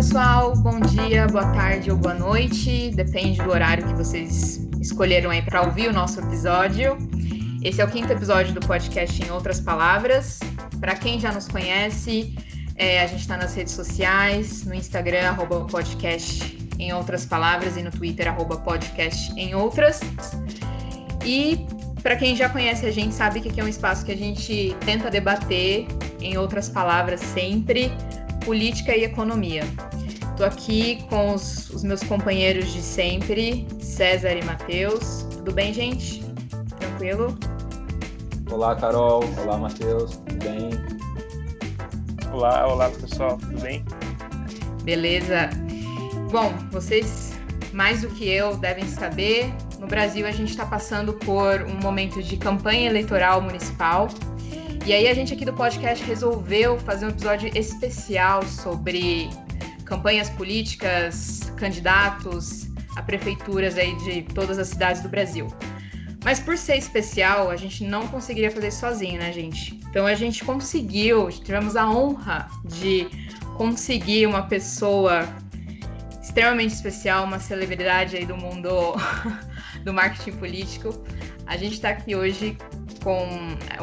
pessoal. Bom dia, boa tarde ou boa noite. Depende do horário que vocês escolheram aí para ouvir o nosso episódio. Esse é o quinto episódio do podcast Em Outras Palavras. Para quem já nos conhece, é, a gente está nas redes sociais, no Instagram, arroba podcast em outras palavras, e no Twitter, arroba podcast em outras. E para quem já conhece a gente, sabe que aqui é um espaço que a gente tenta debater, em outras palavras, sempre política e economia. Estou aqui com os, os, meus companheiros de sempre, César e Matheus. Tudo bem, gente? Tranquilo? Olá, Carol. Olá, Matheus. Tudo bem? Olá, olá, pessoal. Tudo bem? Beleza. Bom, vocês mais do que eu devem saber, no Brasil a gente está passando por um momento de campanha eleitoral municipal. E aí a gente aqui do podcast resolveu fazer um episódio especial sobre campanhas políticas, candidatos a prefeituras aí de todas as cidades do Brasil. Mas por ser especial, a gente não conseguiria fazer sozinho, né, gente? Então a gente conseguiu, tivemos a honra de conseguir uma pessoa extremamente especial, uma celebridade aí do mundo do marketing político. A gente está aqui hoje com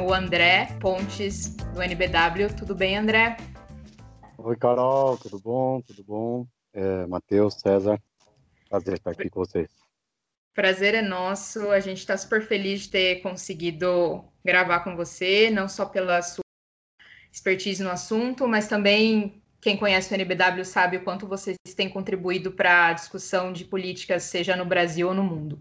o André Pontes, do NBW. Tudo bem, André? Oi, Carol, tudo bom? Tudo bom? É, Matheus, César, prazer estar aqui com vocês. Prazer é nosso. A gente está super feliz de ter conseguido gravar com você, não só pela sua expertise no assunto, mas também quem conhece o NBW sabe o quanto vocês têm contribuído para a discussão de políticas, seja no Brasil ou no mundo.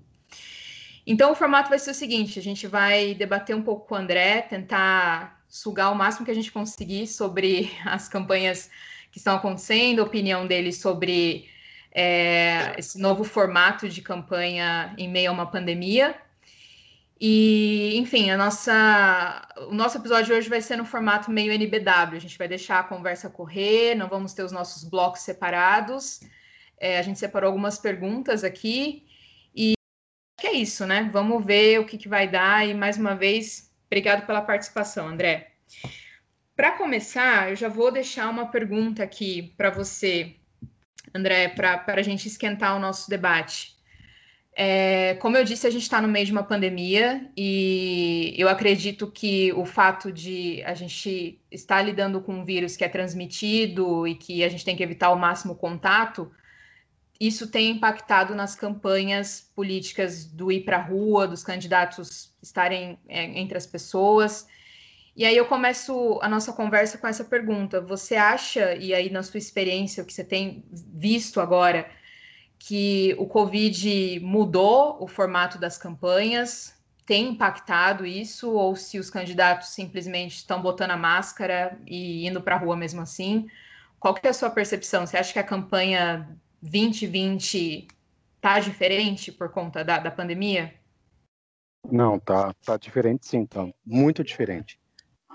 Então, o formato vai ser o seguinte: a gente vai debater um pouco com o André, tentar sugar o máximo que a gente conseguir sobre as campanhas que estão acontecendo, a opinião dele sobre é, esse novo formato de campanha em meio a uma pandemia. E, enfim, a nossa, o nosso episódio de hoje vai ser no formato meio NBW. A gente vai deixar a conversa correr, não vamos ter os nossos blocos separados. É, a gente separou algumas perguntas aqui e é isso, né? Vamos ver o que, que vai dar. E mais uma vez, obrigado pela participação, André. Para começar, eu já vou deixar uma pergunta aqui para você, André, para a gente esquentar o nosso debate. É, como eu disse, a gente está no meio de uma pandemia e eu acredito que o fato de a gente estar lidando com um vírus que é transmitido e que a gente tem que evitar o máximo contato, isso tem impactado nas campanhas políticas do ir para a rua, dos candidatos estarem é, entre as pessoas. E aí eu começo a nossa conversa com essa pergunta: você acha, e aí na sua experiência, o que você tem visto agora, que o Covid mudou o formato das campanhas, tem impactado isso, ou se os candidatos simplesmente estão botando a máscara e indo para a rua mesmo assim. Qual que é a sua percepção? Você acha que a campanha 2020 tá diferente por conta da, da pandemia? Não, tá, tá diferente sim, tá muito diferente.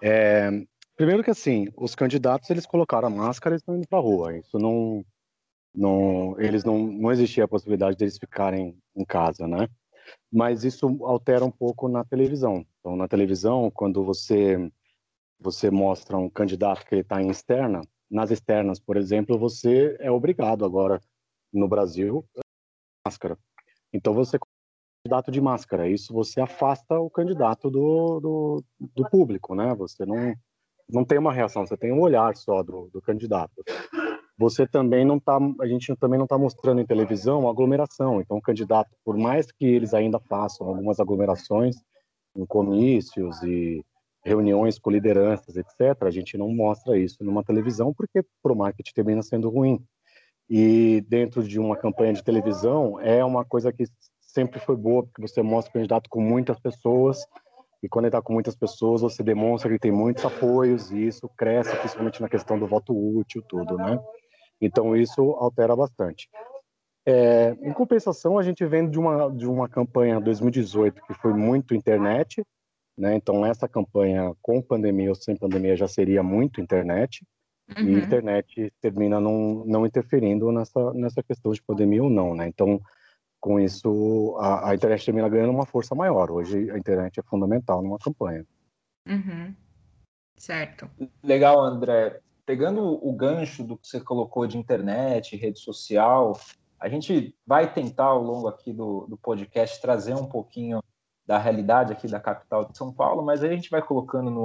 É, primeiro que assim, os candidatos eles colocaram a máscara e estão indo para rua. Isso não, não, eles não, não existia a possibilidade deles ficarem em casa, né? Mas isso altera um pouco na televisão. Então, na televisão, quando você você mostra um candidato que está em externa, nas externas, por exemplo, você é obrigado agora no Brasil máscara. Então, você candidato de máscara, isso você afasta o candidato do, do, do público, né? Você não não tem uma reação, você tem um olhar só do, do candidato você também não está, a gente também não está mostrando em televisão aglomeração. Então, o candidato, por mais que eles ainda façam algumas aglomerações em comícios e reuniões com lideranças, etc., a gente não mostra isso numa televisão porque para o marketing termina sendo ruim. E dentro de uma campanha de televisão é uma coisa que sempre foi boa porque você mostra o candidato com muitas pessoas e quando ele está com muitas pessoas você demonstra que tem muitos apoios e isso cresce principalmente na questão do voto útil tudo, né? Então isso altera bastante. É, em compensação, a gente vem de uma de uma campanha 2018 que foi muito internet, né? Então essa campanha com pandemia ou sem pandemia já seria muito internet. Uhum. E internet termina não, não interferindo nessa, nessa questão de pandemia ou não, né? Então, com isso, a, a, internet termina ganhando uma força maior. Hoje, a internet é fundamental numa campanha. Uhum. Certo. Legal, André. pegando o gancho do que você colocou de internet, rede social, a gente vai tentar ao longo aqui do, do podcast trazer um pouquinho da realidade aqui da capital de São Paulo, mas aí a gente vai colocando no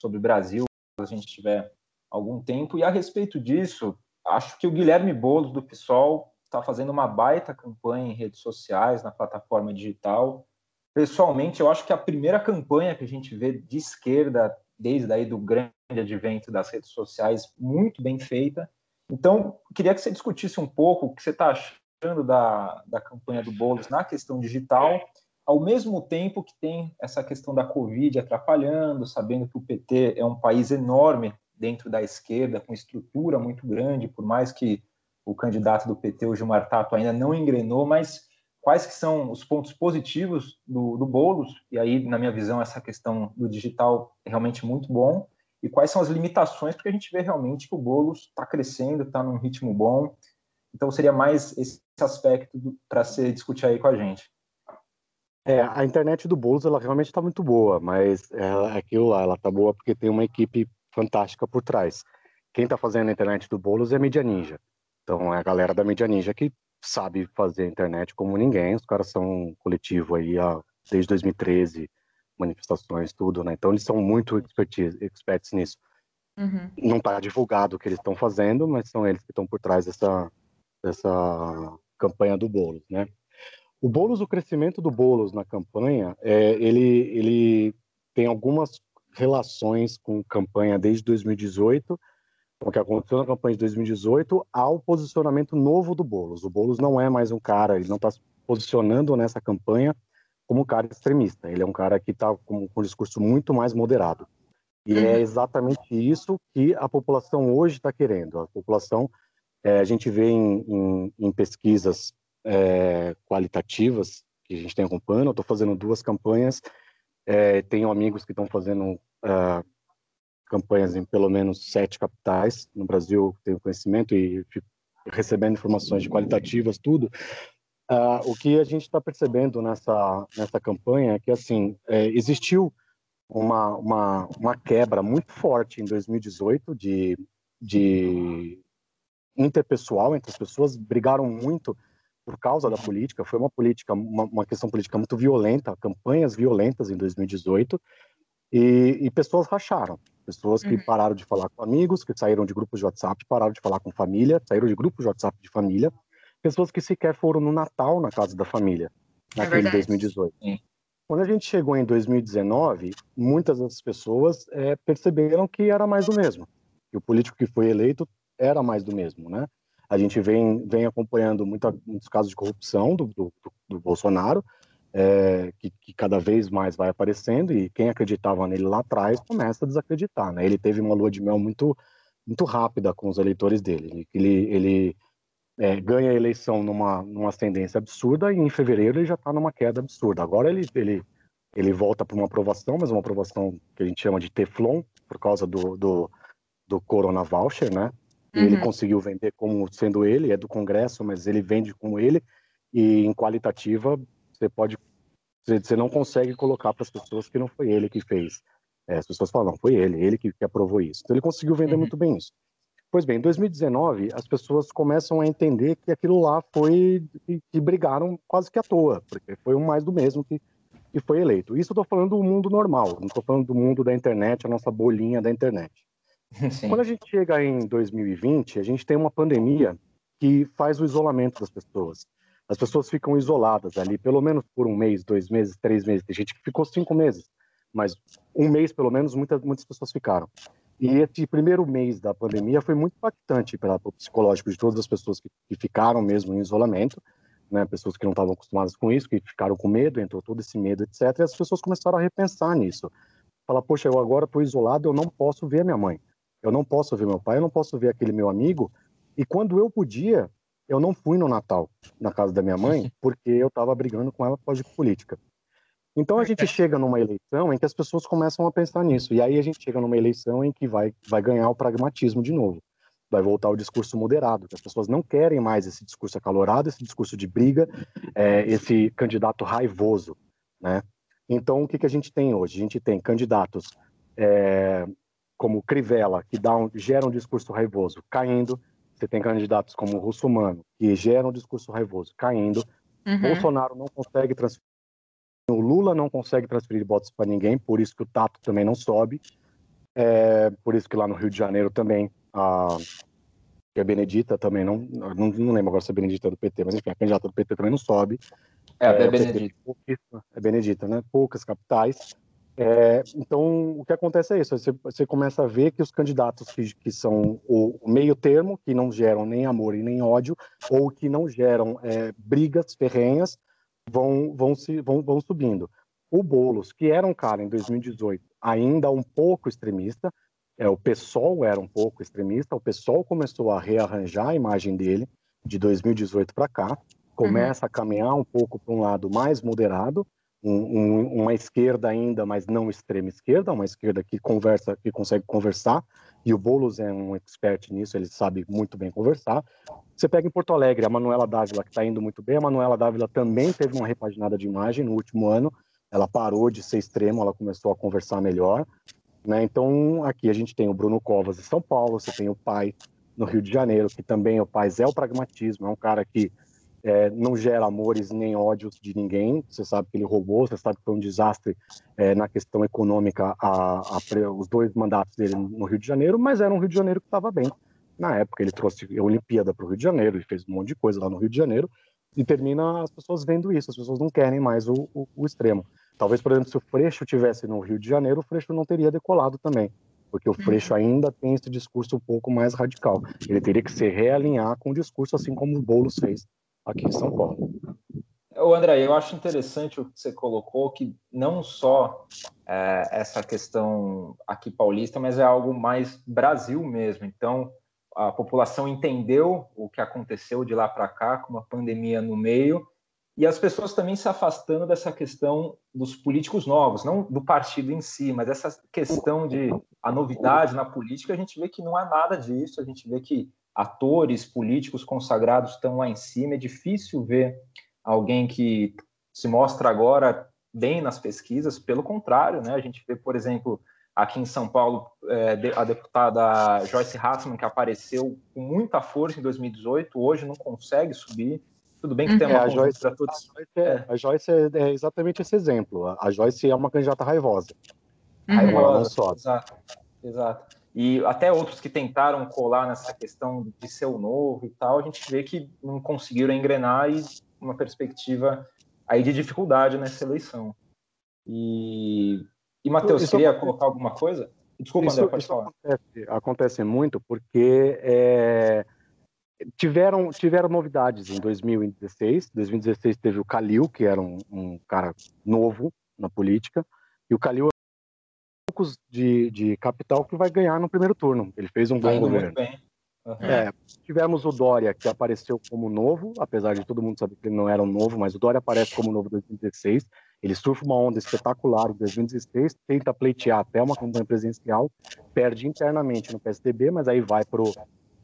sobre o Brasil, se a gente tiver algum tempo. E a respeito disso, acho que o Guilherme Boulos do PSOL está fazendo uma baita campanha em redes sociais, na plataforma digital. Pessoalmente, eu acho que a primeira campanha que a gente vê de esquerda desde aí do grande advento das redes sociais, muito bem feita. Então, queria que você discutisse um pouco o que você está achando da, da campanha do Boulos na questão digital, ao mesmo tempo que tem essa questão da Covid atrapalhando, sabendo que o PT é um país enorme dentro da esquerda, com estrutura muito grande, por mais que o candidato do PT, o Gilmar Tato, ainda não engrenou, mas quais que são os pontos positivos do, do Boulos, e aí, na minha visão, essa questão do digital é realmente muito bom, e quais são as limitações, porque a gente vê realmente que o Boulos está crescendo, está num ritmo bom, então seria mais esse aspecto para se discutir aí com a gente. É, a internet do Boulos, ela realmente está muito boa, mas é aquilo lá, ela está boa porque tem uma equipe fantástica por trás. Quem está fazendo a internet do Boulos é a Mídia Ninja. Então, é a galera da Mídia Ninja que sabe fazer a internet como ninguém. Os caras são um coletivo aí há, desde 2013, manifestações, tudo, né? Então eles são muito expertise, experts nisso. Uhum. Não está divulgado o que eles estão fazendo, mas são eles que estão por trás dessa, dessa campanha do Boulos, né? O Boulos, o crescimento do Boulos na campanha, é, ele, ele tem algumas relações com campanha desde 2018 o que aconteceu na campanha de 2018 ao posicionamento novo do Bolos. O Bolos não é mais um cara, ele não está se posicionando nessa campanha como um cara extremista. Ele é um cara que está com, com, um discurso muito mais moderado. E é uhum. exatamente isso que a população hoje está querendo. A população, é, a gente vê em, em, em pesquisas é, qualitativas que a gente tem acompanhando. Eu estou fazendo duas campanhas. É, tenho amigos que estão fazendo uh, campanhas em pelo menos sete capitais no Brasil, tenho conhecimento e recebendo informações qualitativas, tudo. Uh, o que a gente está percebendo nessa nessa campanha é que assim é, existiu uma, uma uma quebra muito forte em 2018 de de interpessoal entre as pessoas brigaram muito por causa da política foi uma política uma, uma questão política muito violenta campanhas violentas em 2018 e, e pessoas racharam Pessoas que uhum. pararam de falar com amigos, que saíram de grupos de WhatsApp, pararam de falar com família, saíram de grupos de WhatsApp de família. Pessoas que sequer foram no Natal na casa da família, é naquele é 2018. Sim. Quando a gente chegou em 2019, muitas das pessoas é, perceberam que era mais do mesmo. Que o político que foi eleito era mais do mesmo, né? A gente vem, vem acompanhando muitos casos de corrupção do, do, do Bolsonaro, é, que, que, cada vez mais vai aparecendo e quem acreditava nele lá atrás começa a desacreditar, né? Ele teve uma lua de mel muito muito rápida com os eleitores dele. Ele, ele é, ganha a eleição numa, numa ascendência absurda e em fevereiro ele já está numa queda absurda. Agora ele, ele, ele volta para uma aprovação, mas uma aprovação que a gente chama de Teflon, por causa do, do, do Corona Voucher, né? Uhum. Ele conseguiu vender como sendo ele, é do Congresso, mas ele vende como ele, e em qualitativa você pode você não consegue colocar para as pessoas que não foi ele que fez. É, as pessoas falam, foi ele, ele que, que aprovou isso. Então ele conseguiu vender uhum. muito bem isso. Pois bem, em 2019, as pessoas começam a entender que aquilo lá foi que, que brigaram quase que à toa, porque foi um mais do mesmo que, que foi eleito. Isso eu estou falando do mundo normal, não estou falando do mundo da internet, a nossa bolinha da internet. Sim. Quando a gente chega em 2020, a gente tem uma pandemia que faz o isolamento das pessoas as pessoas ficam isoladas ali, pelo menos por um mês, dois meses, três meses. Tem gente que ficou cinco meses, mas um mês, pelo menos, muitas, muitas pessoas ficaram. E esse primeiro mês da pandemia foi muito impactante para o psicológico de todas as pessoas que, que ficaram mesmo em isolamento, né? pessoas que não estavam acostumadas com isso, que ficaram com medo, entrou todo esse medo, etc. E as pessoas começaram a repensar nisso. Falar, poxa, eu agora estou isolado, eu não posso ver minha mãe, eu não posso ver meu pai, eu não posso ver aquele meu amigo. E quando eu podia, eu não fui no Natal na casa da minha mãe porque eu estava brigando com ela por causa de política. Então a gente chega numa eleição em que as pessoas começam a pensar nisso. E aí a gente chega numa eleição em que vai, vai ganhar o pragmatismo de novo. Vai voltar o discurso moderado, que as pessoas não querem mais esse discurso acalorado, esse discurso de briga, é, esse candidato raivoso, né? Então o que, que a gente tem hoje? A gente tem candidatos é, como Crivella, que dá um, gera um discurso raivoso, caindo. Você tem candidatos como Russomano, que geram um discurso raivoso, caindo. Uhum. Bolsonaro não consegue transferir. O Lula não consegue transferir votos para ninguém, por isso que o Tato também não sobe. É, por isso que lá no Rio de Janeiro também a, a Benedita também não, não, não lembro agora se é Benedita do PT, mas enfim, a candidata do PT também não sobe. É, é, é Benedita. É Benedita, né? Poucas capitais. É, então, o que acontece é isso: você, você, começa a ver que os candidatos que, que são o, o, meio termo, que não geram nem amor e nem ódio, ou que não geram é, brigas ferrenhas, vão, vão, se, vão, vão subindo. O Boulos, que era um cara em 2018 ainda um pouco extremista, é, o PSOL era um pouco extremista, o PSOL começou a rearranjar a imagem dele de 2018 para cá, começa uhum. a caminhar um pouco para um lado mais moderado, um, um, uma esquerda ainda, mas não extrema esquerda, uma esquerda que conversa, que consegue conversar, e o Boulos é um expert nisso, ele sabe muito bem conversar. Você pega em Porto Alegre, a Manuela Dávila, que está indo muito bem, a Manuela Dávila também teve uma repaginada de imagem no último ano, ela parou de ser extrema, ela começou a conversar melhor. Né? Então, aqui a gente tem o Bruno Covas de São Paulo, você tem o pai no Rio de Janeiro, que também o pai é o pragmatismo, é um cara que é, não gera amores nem ódios de ninguém. Você sabe que ele roubou, você sabe que foi um desastre é, na questão econômica a, a, os dois mandatos dele no Rio de Janeiro, mas era um Rio de Janeiro que estava bem. Na época, ele trouxe a Olimpíada para o Rio de Janeiro, ele fez um monte de coisa lá no Rio de Janeiro, e termina as pessoas vendo isso, as pessoas não querem mais o, o, o extremo. Talvez, por exemplo, se o Freixo tivesse no Rio de Janeiro, o Freixo não teria decolado também porque o uhum. Freixo ainda tem esse discurso um pouco mais radical. Ele teria que se realinhar com o discurso, assim como o Boulos fez aqui em São Paulo. O André, eu acho interessante o que você colocou, que não só é, essa questão aqui paulista, mas é algo mais Brasil mesmo. Então, a população entendeu o que aconteceu de lá para cá, com uma pandemia no meio, e as pessoas também se afastando dessa questão dos políticos novos, não do partido em si, mas essa questão de a novidade na política, a gente vê que não há nada disso, a gente vê que atores políticos consagrados estão lá em cima. É difícil ver alguém que se mostra agora bem nas pesquisas. Pelo contrário, né? A gente vê, por exemplo, aqui em São Paulo, é, a deputada Joyce Hassman, que apareceu com muita força em 2018, hoje não consegue subir. Tudo bem que uhum. tem uma é, a Joyce, todos... a Joyce, é. A Joyce é, é, exatamente esse exemplo. A Joyce é uma candidata raivosa. Uhum. Raivosa, exato. exato e até outros que tentaram colar nessa questão de ser o novo e tal, a gente vê que não conseguiram engrenar e uma perspectiva aí de dificuldade nessa eleição. E, e Matheus, queria acontece, colocar alguma coisa? Desculpa, isso, André, pode falar. Acontece, acontece, muito porque é, tiveram, tiveram novidades em 2016. 2016 teve o Calil, que era um, um cara novo na política, e o Calil poucos de, de capital que vai ganhar no primeiro turno. Ele fez um bom governo. Uhum. É, tivemos o Dória, que apareceu como novo, apesar de todo mundo saber que ele não era um novo, mas o Dória aparece como novo em 2016. Ele surfa uma onda espetacular em 2016, tenta pleitear até uma campanha presidencial, perde internamente no PSDB, mas aí vai pro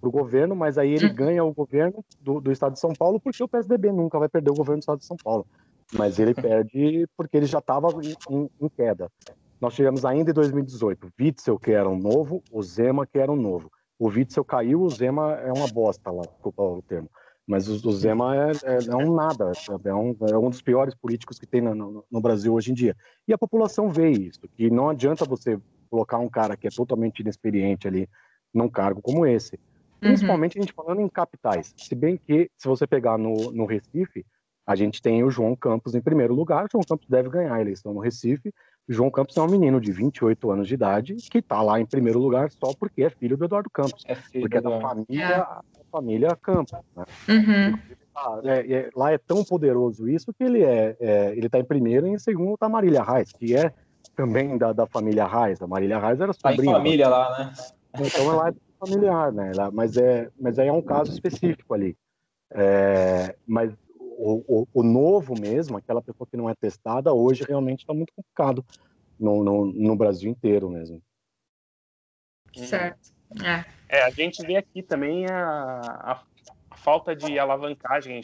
para o governo, mas aí ele uhum. ganha o governo do, do estado de São Paulo, porque o PSDB nunca vai perder o governo do estado de São Paulo. Mas ele perde porque ele já estava em, em, queda. Nós tivemos ainda em 2018 Witzel, que era um novo, o Zema, que era um novo. O Witzel caiu, o Zema é uma bosta lá, desculpa o termo. Mas o, o Zema é, é, é, um nada, é um, é um dos piores políticos que tem no, no, no, Brasil hoje em dia. E a população vê isso, que não adianta você colocar um cara que é totalmente inexperiente ali num cargo como esse. Uhum. Principalmente uhum. a gente falando em capitais. Se bem que, se você pegar no, no Recife, a gente tem o João Campos em primeiro lugar. O João Campos deve ganhar a eleição no Recife. João Campos é um menino de 28 anos de idade que está lá em primeiro lugar só porque é filho do Eduardo Campos, é porque é da família, é. família Campos. Né? Uhum. É, é, lá é tão poderoso isso que ele é, é ele está em primeiro e em segundo está Marília Reis, que é também da, da família Reis. A Marília Reis era sobrinha. Tá em família lá, né? Então ela é familiar, né? Ela, mas é, mas aí é um caso específico ali. É, mas o, o, o, novo mesmo, aquela pessoa que não é testada, hoje realmente está muito complicado no, no, no, Brasil inteiro mesmo. Certo. É. é. a gente vê aqui também a, a, a falta de alavancagem.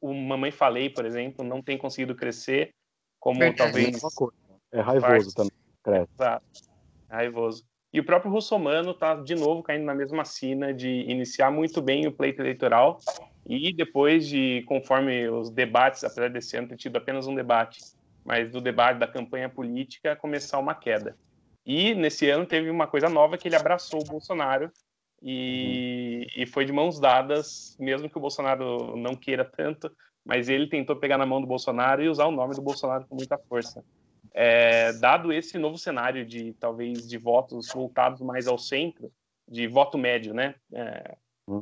O Mamãe Falei, por exemplo, não tem conseguido crescer como Verdade. talvez. É, é raivoso parte. também. Cresce. Exato. É raivoso. E o próprio Russomano está de novo caindo na mesma sina de iniciar muito bem o pleito eleitoral e depois de, conforme os debates, apesar desse ano ter tido apenas um debate, mas do debate da campanha política, começar uma queda. E nesse ano teve uma coisa nova que ele abraçou o Bolsonaro e, e foi de mãos dadas, mesmo que o Bolsonaro não queira tanto, mas ele tentou pegar na mão do Bolsonaro e usar o nome do Bolsonaro com muita força. É, dado esse novo cenário de talvez de votos voltados mais ao centro, de voto médio, né, é.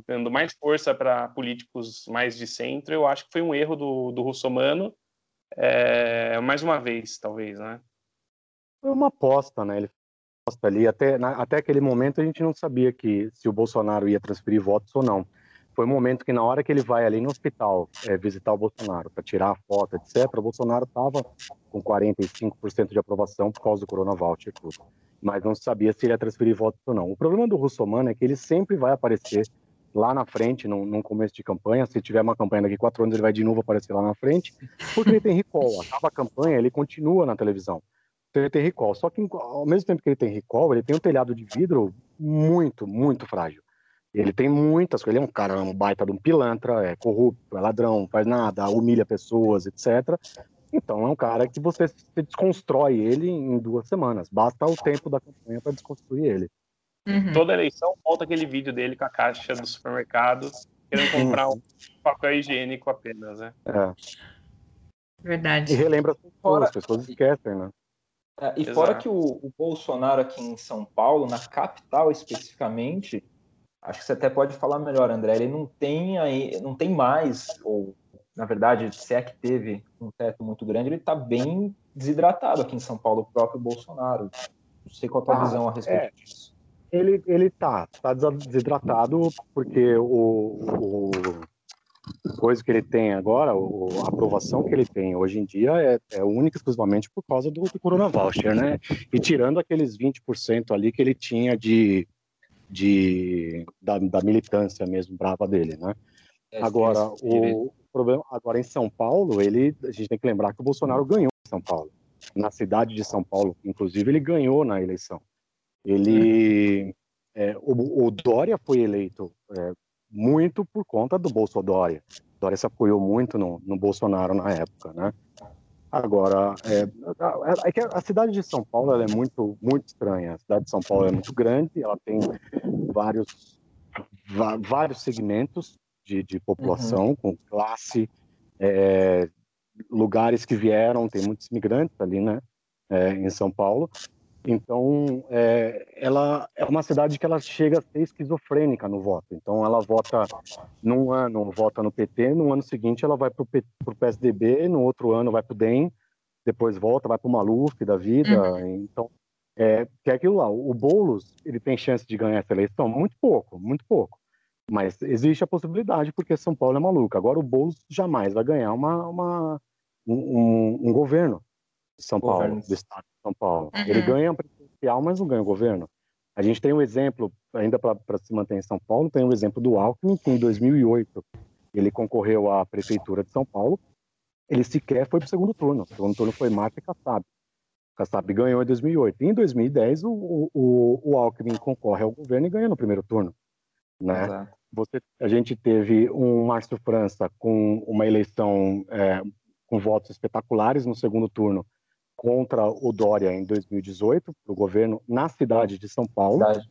Dando mais força para políticos mais de centro, eu acho que foi um erro do, do Russomano, é, mais uma vez, talvez, né? Foi uma aposta, né? Ele aposta ali até na, até aquele momento a gente não sabia que se o Bolsonaro ia transferir votos ou não foi um momento que na hora que ele vai ali no hospital é, visitar o Bolsonaro para tirar a foto, etc., o Bolsonaro estava com 45% de aprovação por causa do Corona Voucher, mas não sabia se ele ia transferir votos ou não. O problema do Russomano é que ele sempre vai aparecer lá na frente, no, no começo de campanha, se tiver uma campanha daqui quatro anos, ele vai de novo aparecer lá na frente, porque ele tem recall. Acaba a campanha, ele continua na televisão. Então ele tem recall. Só que ao mesmo tempo que ele tem recall, ele tem um telhado de vidro muito, muito frágil. Ele tem muitas coisas. Ele é um cara, um baita de um pilantra, é corrupto, é ladrão, faz nada, humilha pessoas, etc. Então é um cara que você desconstrói ele em duas semanas. Basta o tempo da campanha para desconstruir ele. Uhum. Toda eleição volta aquele vídeo dele com a caixa do supermercado querendo comprar um papel higiênico apenas, né? É. Verdade. E relembra as pessoas, as pessoas esquecem, né? É, e Exato. fora que o, o Bolsonaro aqui em São Paulo, na capital especificamente, acho que você até pode falar melhor, André. Ele não tem aí, não tem mais, ou na verdade, se é que teve um teto muito grande, ele está bem desidratado aqui em São Paulo, o próprio Bolsonaro. Não sei qual a tua ah, visão a respeito é. disso. Ele, ele tá, tá desidratado porque o, o coisa que ele tem agora, o, a aprovação que ele tem hoje em dia é, é única exclusivamente por causa do, do Corona Voucher, né? E tirando aqueles 20% ali que ele tinha de de, da, da militância mesmo brava dele, né? É, agora, o, problema, agora em São Paulo, ele, a gente tem que lembrar que o Bolsonaro ganhou em São Paulo. Na cidade de São Paulo, inclusive, ele ganhou na eleição. Ele, é, o, o, Dória foi eleito é, muito por conta do Bolsonaro. Dória se apoiou muito no, no Bolsonaro na época, né? Agora, é, é, que a cidade de São Paulo é muito, muito estranha. A cidade de São Paulo é muito grande, ela tem vários, vários segmentos de, de população, uhum. com classe, é, lugares que vieram, tem muitos imigrantes ali, né, é, em São Paulo. Então, é, ela é uma cidade que ela chega a ser esquizofrênica no voto. Então, ela vota num ano, vota no PT, no ano seguinte ela vai para o PSDB, no outro ano vai para o DEM, depois volta, vai para o Maluf da vida. Uhum. Então, é, que é aquilo lá. O Boulos, ele tem chance de ganhar essa eleição? Muito pouco, muito pouco. Mas existe a possibilidade, porque São Paulo é maluco. Agora, o Boulos jamais vai ganhar uma, uma um, um, um governo de São Paulo, do estado de São Paulo. Uhum. Ele ganha a presidencial, mas não ganha o governo. A gente tem um exemplo, ainda para se manter em São Paulo, tem o um exemplo do Alckmin, que em 2008 ele concorreu à prefeitura de São Paulo. Ele sequer foi para o segundo turno. O segundo turno foi Marta Kassab. Kassab ganhou em 2008. E em 2010, o, o, o Alckmin concorre ao governo e ganha no primeiro turno. Né? Você, a gente teve um Márcio França com uma eleição é, com votos espetaculares no segundo turno contra o Dória em 2018, para o governo na cidade de São Paulo. Cidade.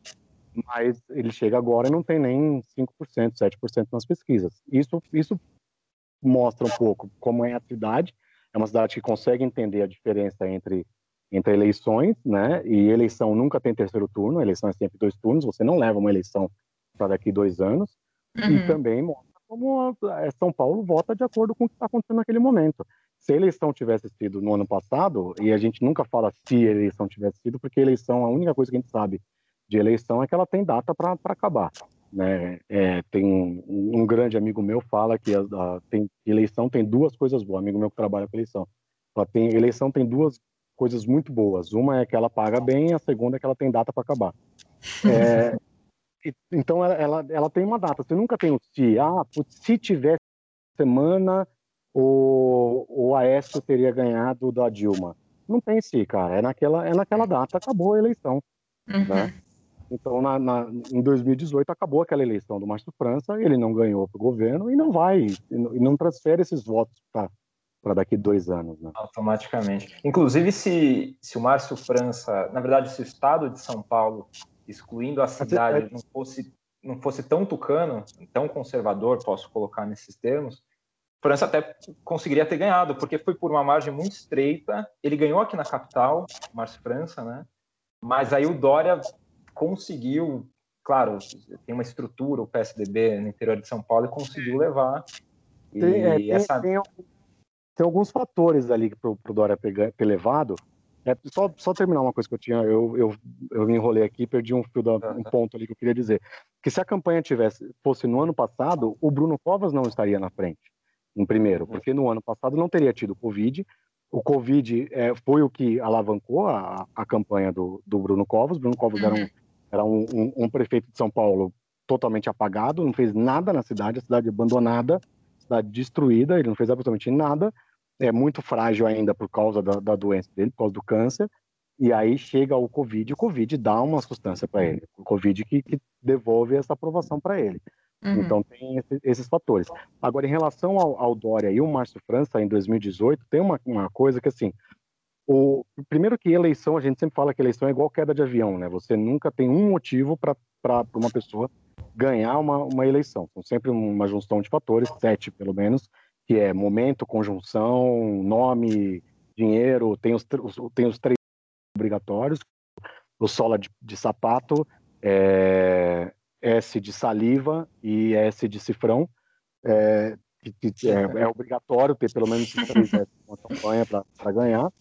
Mas ele chega agora e não tem nem 5%, 7% nas pesquisas. Isso, isso mostra um pouco como é a cidade. É uma cidade que consegue entender a diferença entre, entre eleições, né? E eleição nunca tem terceiro turno, eleição é sempre dois turnos. Você não leva uma eleição para daqui dois anos. Uhum. E também mostra como São Paulo vota de acordo com o que está acontecendo naquele momento. Se a eleição tivesse sido no ano passado, e a gente nunca fala se a eleição tivesse sido, porque a eleição, a única coisa que a gente sabe de eleição é que ela tem data para acabar. Né? É, tem um, um, grande amigo meu fala que a, a, tem, eleição tem duas coisas boas, amigo meu que trabalha com eleição. Ela tem, eleição tem duas coisas muito boas. Uma é que ela paga bem, a segunda é que ela tem data para acabar. É, então ela, ela, ela, tem uma data. Você nunca tem o se. Ah, se tivesse semana, o, o Aécio teria ganhado da Dilma. Não tem se, cara. É naquela, é naquela data, acabou a eleição. Uhum. Né? Então, na, na, em 2018, acabou aquela eleição do Márcio França, ele não ganhou para o governo e não vai, e não transfere esses votos para daqui dois anos. Né? Automaticamente. Inclusive, se, se o Márcio França, na verdade, se o estado de São Paulo, excluindo a cidade, não fosse, não fosse tão tucano, tão conservador, posso colocar nesses termos, França até conseguiria ter ganhado, porque foi por uma margem muito estreita. Ele ganhou aqui na capital, Márcio França, né? Mas aí o Dória conseguiu, claro, tem uma estrutura, o PSDB no interior de São Paulo, e conseguiu levar. E tem, é, tem, essa... tem, tem, alguns fatores ali para o Dória pegar, ter levado. É, só, só terminar uma coisa que eu tinha, eu, eu, eu me enrolei aqui, perdi um, fio da, um ponto ali que eu queria dizer. Que se a campanha tivesse fosse no ano passado, o Bruno Covas não estaria na frente, em primeiro, porque no ano passado não teria tido Covid, o Covid é, foi o que alavancou a, a campanha do, do Bruno Covas. Bruno Covas era, um, era um, um, um, prefeito de São Paulo totalmente apagado, não fez nada na cidade, a cidade abandonada, cidade destruída, ele não fez absolutamente nada. É muito frágil ainda por causa da, da doença dele, por causa do câncer. E aí chega o Covid, e o Covid dá uma substância para ele, o Covid que, que devolve essa aprovação para ele. Uhum. Então tem esse, esses fatores. Agora, em relação ao, ao, Dória e o Márcio França, em 2018, tem uma, uma coisa que assim. O, primeiro que eleição, a gente sempre fala que eleição é igual queda de avião, né? Você nunca tem um motivo para uma pessoa ganhar uma, uma eleição. São sempre uma junção de fatores, sete pelo menos, que é momento, conjunção, nome, dinheiro, tem os, tem os três obrigatórios, o sola de, de sapato, é, S de saliva e S de cifrão. É, que, que é, é, obrigatório ter pelo menos três uma campanha para ganhar.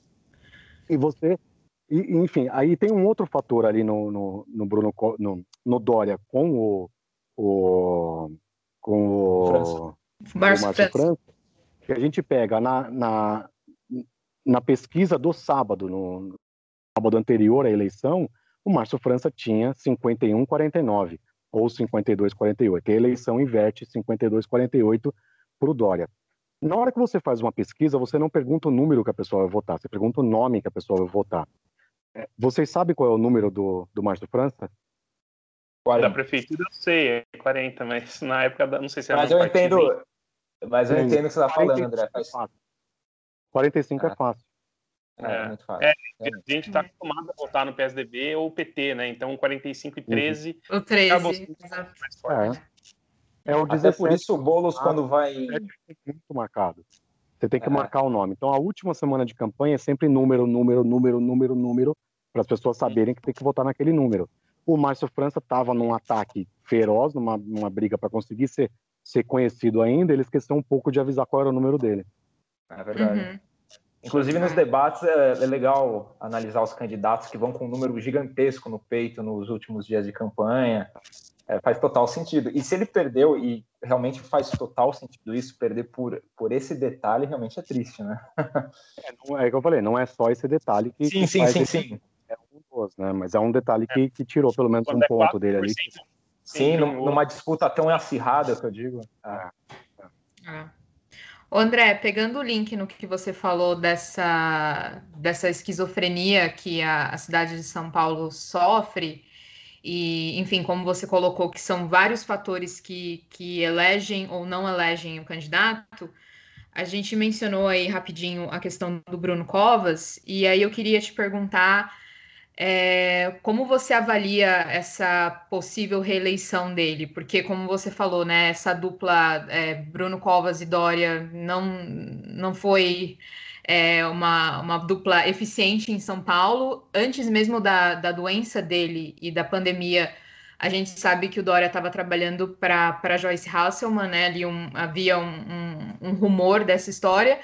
E você, e, enfim, aí tem um outro fator ali no, no, no Bruno, no, no Dória com o, o com o, Márcio França. França, que a gente pega na, na, na pesquisa do sábado, no, no sábado anterior à eleição, o Márcio França tinha 51,49 ou 52-48. A eleição inverte 52-48 para o Dória. Na hora que você faz uma pesquisa, você não pergunta o número que a pessoa vai votar, você pergunta o nome que a pessoa vai votar. É, vocês sabem qual é o número do, do Márcio França? 40. Da prefeitura eu sei, é 40, mas na época não sei se era Mas eu entendo, mas eu entendo o que você está falando, André. Faz... 45 é ah. é fácil. É, é, muito fácil. É, a gente está acostumado a votar no PSDB ou PT, né? Então, 45 e 13. Uhum. O 13. É. é o 17, Até por isso o Boulos, quando vai. É muito marcado. Você tem que é. marcar o nome. Então, a última semana de campanha é sempre número, número, número, número, número, para as pessoas saberem que tem que votar naquele número. O Márcio França estava num ataque feroz, numa, numa briga para conseguir ser, ser conhecido ainda. Ele esqueceu um pouco de avisar qual era o número dele. É verdade. Uhum. Inclusive, nos debates, é, é, legal analisar os candidatos que vão com um número gigantesco no peito nos últimos dias de campanha. É, faz total sentido. E se ele perdeu, e realmente faz total sentido isso, perder por, por esse detalhe, realmente é triste, né? é, não, é que eu falei, não é só esse detalhe que. Sim, que sim, sim, sim. É um dos, né? Mas é um detalhe que, que tirou pelo menos Quando um é ponto dele ali. Sim, sim numa disputa tão acirrada que eu digo. É. é. André, pegando o link no que você falou dessa, dessa esquizofrenia que a, a cidade de São Paulo sofre, e, enfim, como você colocou, que são vários fatores que, que elegem ou não elegem o candidato, a gente mencionou aí rapidinho a questão do Bruno Covas, e aí eu queria te perguntar é, como você avalia essa possível reeleição dele? Porque, como você falou, né, essa dupla é, Bruno Covas e Dória não, não foi é, uma, uma dupla eficiente em São Paulo. Antes mesmo da, da doença dele e da pandemia, a gente sabe que o Dória estava trabalhando para Joyce Hasselman, né? Ali um, havia um, um, um rumor dessa história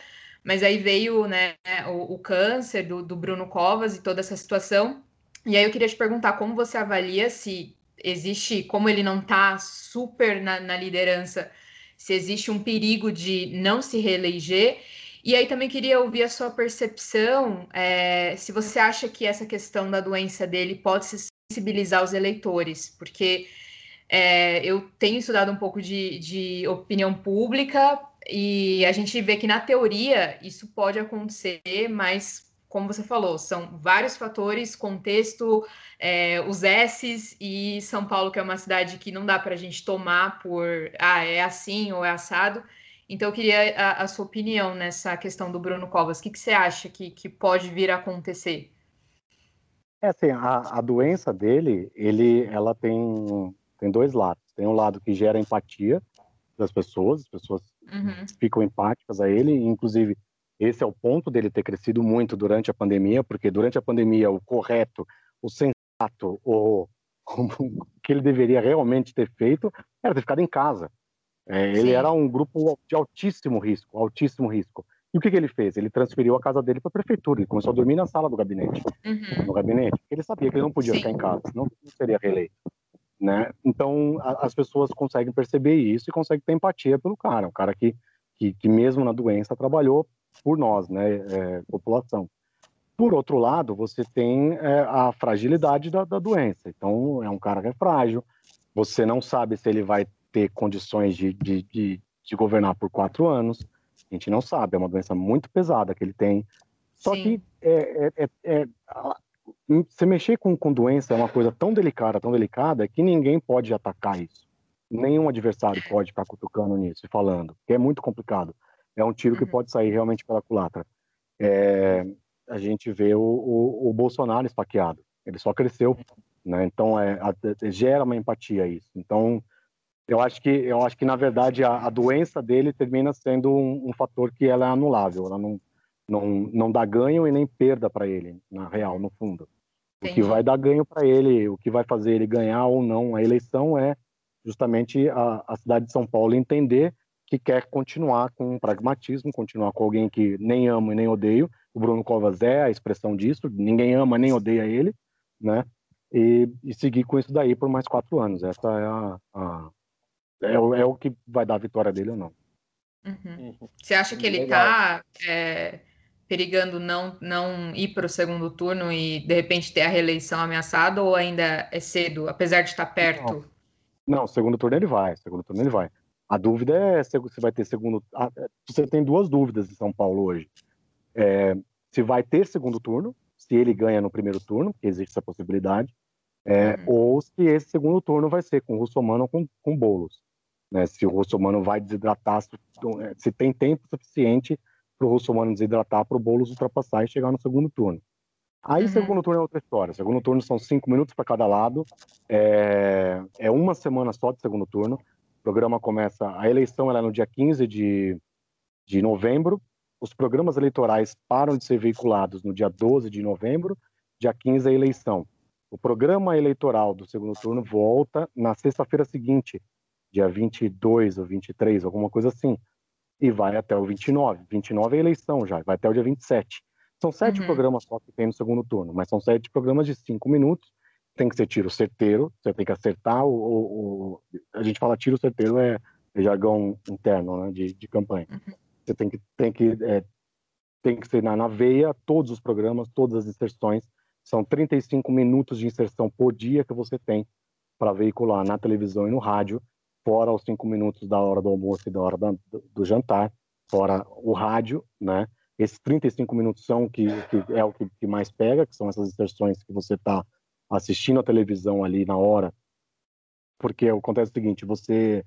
mas aí veio né, o, o câncer do, do, Bruno Covas e toda essa situação. E aí eu queria te perguntar como você avalia se existe, como ele não está super na, na liderança, se existe um perigo de não se reeleger. E aí também queria ouvir a sua percepção, é, se você acha que essa questão da doença dele pode sensibilizar os eleitores, porque é, eu tenho estudado um pouco de, de opinião pública e a gente vê que na teoria isso pode acontecer, mas como você falou, são vários fatores, contexto, é, os S's e São Paulo, que é uma cidade que não dá para a gente tomar por, ah, é assim ou é assado. Então, eu queria a, a sua opinião nessa questão do Bruno Covas. O que, que você acha que, que pode vir a acontecer? É assim, a, a doença dele, ele, ela tem, tem dois lados. Tem um lado que gera empatia das pessoas, as pessoas uhum. ficam empáticas a ele, inclusive esse é o ponto dele ter crescido muito durante a pandemia, porque durante a pandemia o correto, o sensato, o, o que ele deveria realmente ter feito era ter ficado em casa. É, ele era um grupo de altíssimo risco, altíssimo risco. E o que, que ele fez? Ele transferiu a casa dele para a prefeitura. Ele começou a dormir na sala do gabinete. Uhum. No gabinete. Ele sabia que ele não podia Sim. ficar em casa, senão não seria reeleito. Né? Então, a, as pessoas conseguem perceber isso e conseguem ter empatia pelo cara. Um cara que, que, que mesmo na doença, trabalhou por nós, né, é, população. Por outro lado, você tem é, a fragilidade da, da, doença. Então, é um cara que é frágil. Você não sabe se ele vai ter condições de, de, de, de governar por quatro anos. A gente não sabe. É uma doença muito pesada que ele tem. Só Sim. que é, é, é, é você mexer com, com doença é uma coisa tão delicada, tão delicada, que ninguém pode atacar isso. Nenhum adversário pode ficar cutucando nisso e falando, que é muito complicado é um tiro que uhum. pode sair realmente pela culatra. É, a gente vê o, o, o, Bolsonaro esfaqueado, ele só cresceu, né? Então é, a, gera uma empatia isso. Então eu acho que eu acho que na verdade a, a doença dele termina sendo um, um, fator que ela é anulável, ela não não, não dá ganho e nem perda para ele, na real, no fundo. Entendi. O que vai dar ganho para ele, o que vai fazer ele ganhar ou não a eleição é justamente a, a cidade de São Paulo entender que quer continuar com um pragmatismo, continuar com alguém que nem amo e nem odeio. O Bruno Covas é a expressão disso, ninguém ama nem odeia ele, né? E, e seguir com isso daí por mais quatro anos. Essa é a, a é, o, é, o que vai dar a vitória dele ou não. Uhum. uhum. Você acha que ele está é, perigando não, não ir para o segundo turno e de repente ter a reeleição ameaçada ou ainda é cedo, apesar de estar perto? Não, não segundo turno ele vai, segundo turno ele vai. A dúvida é se você vai ter segundo. Você tem duas dúvidas em São Paulo hoje. É, se vai ter segundo turno, se ele ganha no primeiro turno, que existe essa possibilidade, é, uhum. ou se esse segundo turno vai ser com o Russomano ou com, com Boulos. Né? Se o Russomano vai desidratar, é, se tem tempo suficiente para o Russomano desidratar para o Boulos ultrapassar e chegar no segundo turno. Aí, uhum. segundo turno é outra história. Segundo turno são cinco minutos para cada lado. É, é, uma semana só de segundo turno. O programa começa, a eleição é no dia 15 de, de novembro, os programas eleitorais param de ser veiculados no dia 12 de novembro, dia 15 é a eleição. O programa eleitoral do segundo turno volta na sexta-feira seguinte, dia 22 ou 23, alguma coisa assim, e vai até o 29. 29 é eleição já, vai até o dia 27. São sete uhum. programas só que tem no segundo turno, mas são sete programas de cinco minutos tem que ser tiro certeiro, você tem que acertar o, o, o a gente fala tiro certeiro é, é jargão interno, né, de, de campanha. Uhum. Você tem que tem que é, tem que ser na, na veia todos os programas, todas as inserções. São 35 minutos de inserção por dia que você tem para veicular na televisão e no rádio, fora os cinco minutos da hora do almoço e da hora da, do, jantar, fora o rádio, né? Esses 35 minutos são que, que é o que, que mais pega, que são essas inserções que você está assistindo a televisão ali na hora, porque acontece o seguinte, você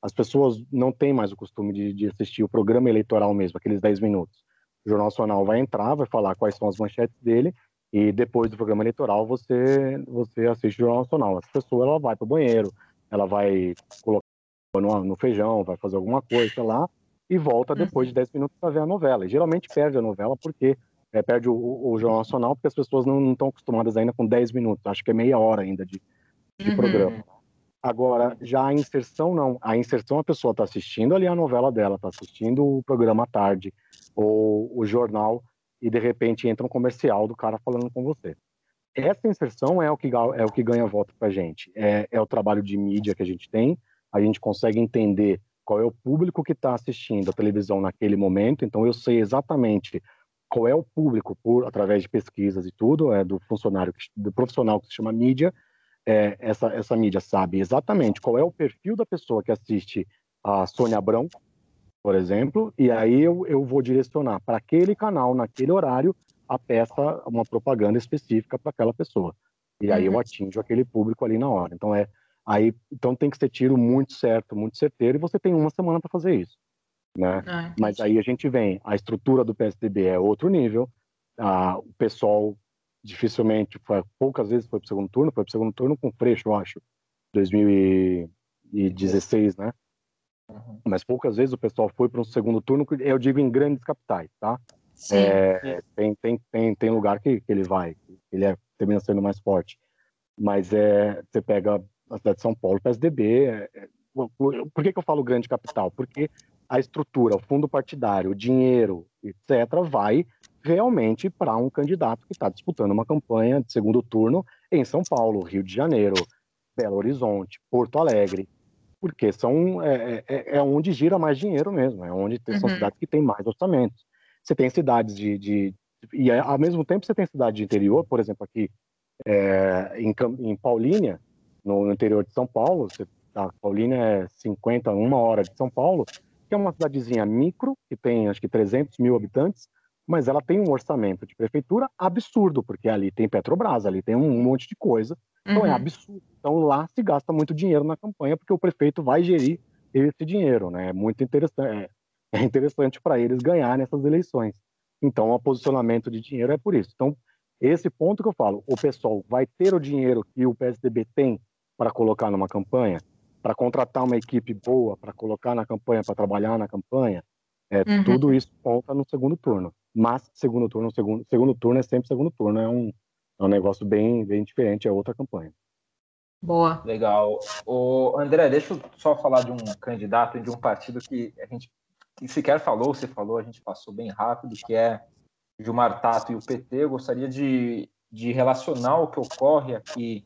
as pessoas não têm mais o costume de, de assistir o programa eleitoral mesmo, aqueles 10 minutos. O Jornal Nacional vai entrar, vai falar quais são as manchetes dele, e depois do programa eleitoral você você assiste o Jornal Nacional. Essa pessoa ela vai para o banheiro, ela vai colocar no, no, feijão, vai fazer alguma coisa lá, e volta depois de 10 uhum. minutos para ver a novela. E geralmente perde a novela porque é, perde o, o, Jornal Nacional, porque as pessoas não estão acostumadas ainda com 10 minutos, acho que é meia hora ainda de, de uhum. programa. Agora, já a inserção não. A inserção, a pessoa está assistindo ali a novela dela, está assistindo o programa à tarde, ou o jornal, e de repente entra um comercial do cara falando com você. Essa inserção é o que, é o que ganha voto para a gente. É, é o trabalho de mídia que a gente tem, a gente consegue entender qual é o público que está assistindo a televisão naquele momento, então eu sei exatamente qual é o público por através de pesquisas e tudo é do funcionário do profissional que se chama mídia. É, essa essa mídia sabe exatamente qual é o perfil da pessoa que assiste a Sônia Abrão por exemplo e aí eu, eu vou direcionar para aquele canal naquele horário a peça, uma propaganda específica para aquela pessoa. E aí eu uhum. atinjo aquele público ali na hora. Então é aí então tem que ser tiro muito certo, muito certeiro e você tem uma semana para fazer isso, né? Ah, Mas aí a gente vem, a estrutura do PSDB é outro nível, ah, o pessoal dificilmente foi, poucas vezes foi para o segundo turno, foi para o segundo turno com Freixo, eu acho, 2016, né? Uhum. Mas poucas vezes o pessoal foi para um segundo turno, eu digo em grandes capitais, tá? É, tem, tem, tem, tem lugar que, que ele vai, ele é, termina sendo mais forte. Mas é, você pega a cidade de São Paulo, PSDB. É, é, por que, que eu falo grande capital? Porque a estrutura, o fundo partidário, o dinheiro, etc., vai realmente para um candidato que está disputando uma campanha de segundo turno em São Paulo, Rio de Janeiro, Belo Horizonte, Porto Alegre, porque são é, é, é onde gira mais dinheiro mesmo, é onde tem, uhum. são cidades que têm mais orçamentos. Você tem cidades de, de, e ao mesmo tempo você tem cidade de interior, por exemplo aqui é, em, em Paulínia, no, no, interior de São Paulo, você, a Paulínia é 50, uma hora de São Paulo, que é uma cidadezinha micro que tem acho que 300 mil habitantes, mas ela tem um orçamento de prefeitura absurdo, porque ali tem Petrobras, ali tem um monte de coisa, então é uhum. é absurdo. Então lá se gasta muito dinheiro na campanha, porque o prefeito vai gerir esse dinheiro, né? É muito interessante, é, é interessante para eles ganhar nessas eleições. Então o posicionamento de dinheiro é por isso. Então esse ponto que eu falo, o pessoal vai ter o dinheiro que o PSDB tem para colocar numa campanha, para contratar uma equipe boa, para colocar na campanha, para trabalhar na campanha, é, uhum. tudo isso conta no segundo turno. Mas segundo turno, segundo, segundo turno é sempre segundo turno, é um, é um negócio bem, bem diferente, é outra campanha. Boa. Legal. O André, deixa eu só falar de um candidato e de um partido que a gente que sequer falou, você falou, a gente passou bem rápido, que é Gilmar Tato e o PT. Eu gostaria de, de relacionar o que ocorre aqui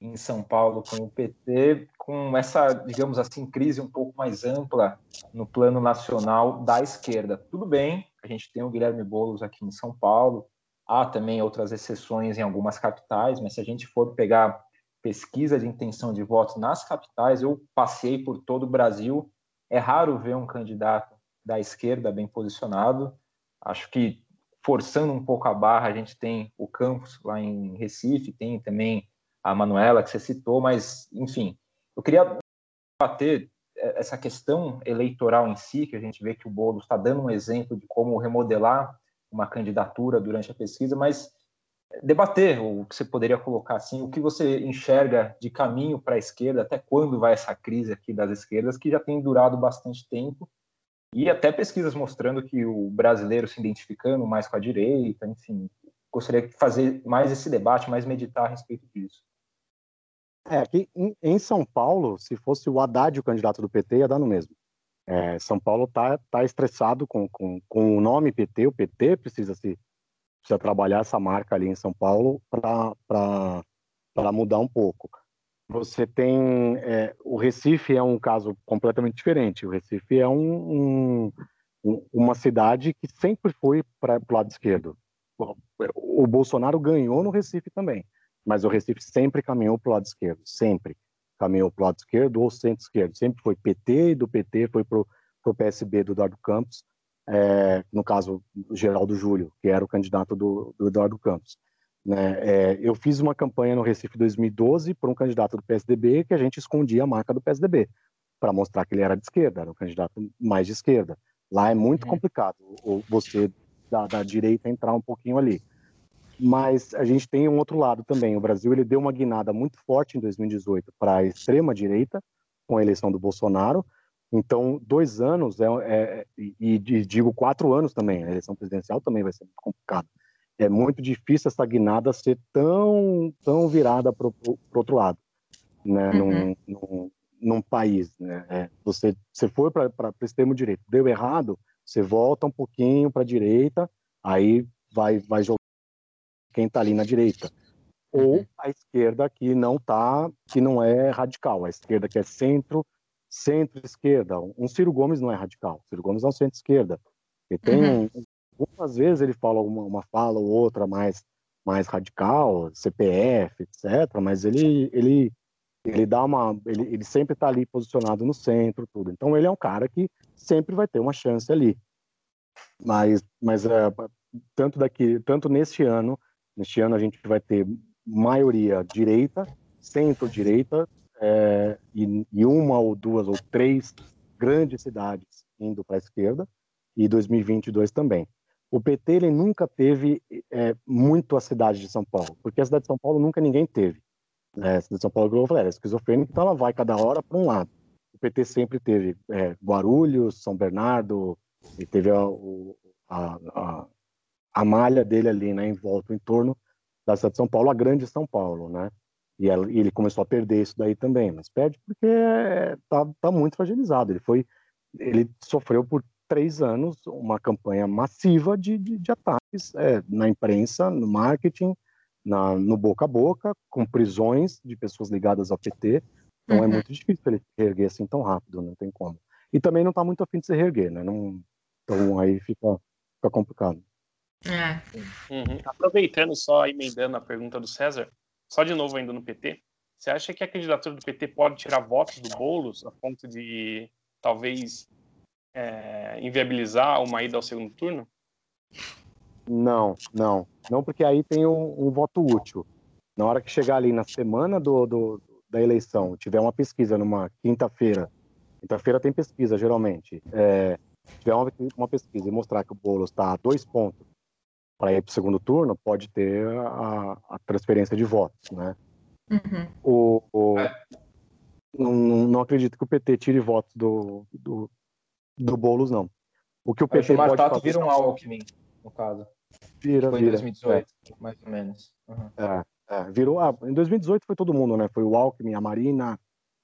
em São Paulo com o PT, com essa, digamos assim, crise um pouco mais ampla no plano nacional da esquerda. Tudo bem, a gente tem o Guilherme Boulos aqui em São Paulo, há também outras exceções em algumas capitais, mas se a gente for pegar pesquisa de intenção de voto nas capitais, eu passei por todo o Brasil, é raro ver um candidato da esquerda bem posicionado. Acho que forçando um pouco a barra, a gente tem o campus lá em Recife, tem também a Manuela, que você citou, mas, enfim, eu queria bater essa questão eleitoral em si, que a gente vê que o Boulos está dando um exemplo de como remodelar uma candidatura durante a pesquisa, mas debater o que você poderia colocar assim, o que você enxerga de caminho para a esquerda, até quando vai essa crise aqui das esquerdas, que já tem durado bastante tempo, e até pesquisas mostrando que o brasileiro se identificando mais com a direita, enfim, gostaria de fazer mais esse debate, mais meditar a respeito disso. É, aqui em, São Paulo, se fosse o Haddad o candidato do PT, ia dar no mesmo. É, São Paulo está tá estressado com, com, com o nome PT, o PT precisa se precisa trabalhar essa marca ali em São Paulo para mudar um pouco. Você tem é, o Recife é um caso completamente diferente. O Recife é um, um, uma cidade que sempre foi para o lado esquerdo. O Bolsonaro ganhou no Recife também mas o Recife sempre caminhou para o lado esquerdo, sempre caminhou para o lado esquerdo ou centro-esquerdo, sempre foi PT e do PT foi para o PSB do Eduardo Campos, é, no caso Geraldo Júlio, que era o candidato do, do Eduardo Campos. Né? É, eu fiz uma campanha no Recife 2012 para um candidato do PSDB que a gente escondia a marca do PSDB para mostrar que ele era de esquerda, era um candidato mais de esquerda. Lá é muito uhum. complicado você da, da direita entrar um pouquinho ali mas a gente tem um outro lado também. O Brasil ele deu uma guinada muito forte em 2018 para a extrema direita com a eleição do Bolsonaro. Então, dois anos é, é, e, e digo quatro anos também. A eleição presidencial também vai ser muito complicado. É muito difícil essa guinada ser tão tão virada para o outro lado, né? Uhum. Num, num, num, país, né? É, você você foi para o extremo direito, deu errado, você volta um pouquinho para a direita, aí vai vai jogar quem está ali na direita, ou uhum. a esquerda que não tá, que não é radical, a esquerda que é centro, centro-esquerda. Um Ciro Gomes não é radical, Ciro Gomes é um centro-esquerda. E tem uhum. Algumas vezes ele fala uma, uma fala ou outra mais mais radical, CPF, etc. Mas ele ele ele dá uma ele, ele sempre está ali posicionado no centro, tudo. Então ele é um cara que sempre vai ter uma chance ali. Mas mas é, tanto daqui, tanto neste ano, neste ano a gente vai ter maioria direita, centro-direita é, e, e, uma ou duas ou três grandes cidades indo para a esquerda e 2022 também. O PT ele nunca teve é, muito a cidade de São Paulo, porque a cidade de São Paulo nunca ninguém teve. É, a cidade de São Paulo, eu falei, é esquizofrênica, então ela vai cada hora para um lado. O PT sempre teve é, Guarulhos, São Bernardo, e teve a, a, a, a, malha dele ali, né, em volta, em torno da cidade de São Paulo, a grande São Paulo, né? E, ela, e ele começou a perder isso daí também, mas perde porque tá, tá muito fragilizado. Ele foi, ele sofreu por três anos uma campanha massiva de, de, de ataques é, na imprensa, no marketing, na, no boca a boca, com prisões de pessoas ligadas ao PT. Então é uhum. é muito difícil ele se reerguer assim tão rápido, não tem como. E também não está muito afim de se reerguer, né? Não, então aí fica, fica complicado. É. Uhum. Aproveitando só, emendando a pergunta do César, só de novo ainda no PT, você acha que a candidatura do PT pode tirar votos do Boulos a ponto de talvez é, inviabilizar uma ida ao segundo turno? Não, não. Não, porque aí tem um, um voto útil. Na hora que chegar ali na semana do, do da eleição, tiver uma pesquisa numa quinta-feira, quinta-feira tem pesquisa geralmente, é, tiver uma, uma, pesquisa e mostrar que o Boulos está a dois pontos para ir para o segundo turno, pode ter a, a transferência de votos, né? Uhum. O, o é. não, não, acredito que o PT tire votos do, do, do Boulos, não. O que o PT pode fazer... vira um Alckmin, no caso. Vira, foi vira. em 2018, é. mais ou menos. Uhum. É, é, virou. Ah, em 2018 foi todo mundo, né? Foi o Alckmin, a Marina,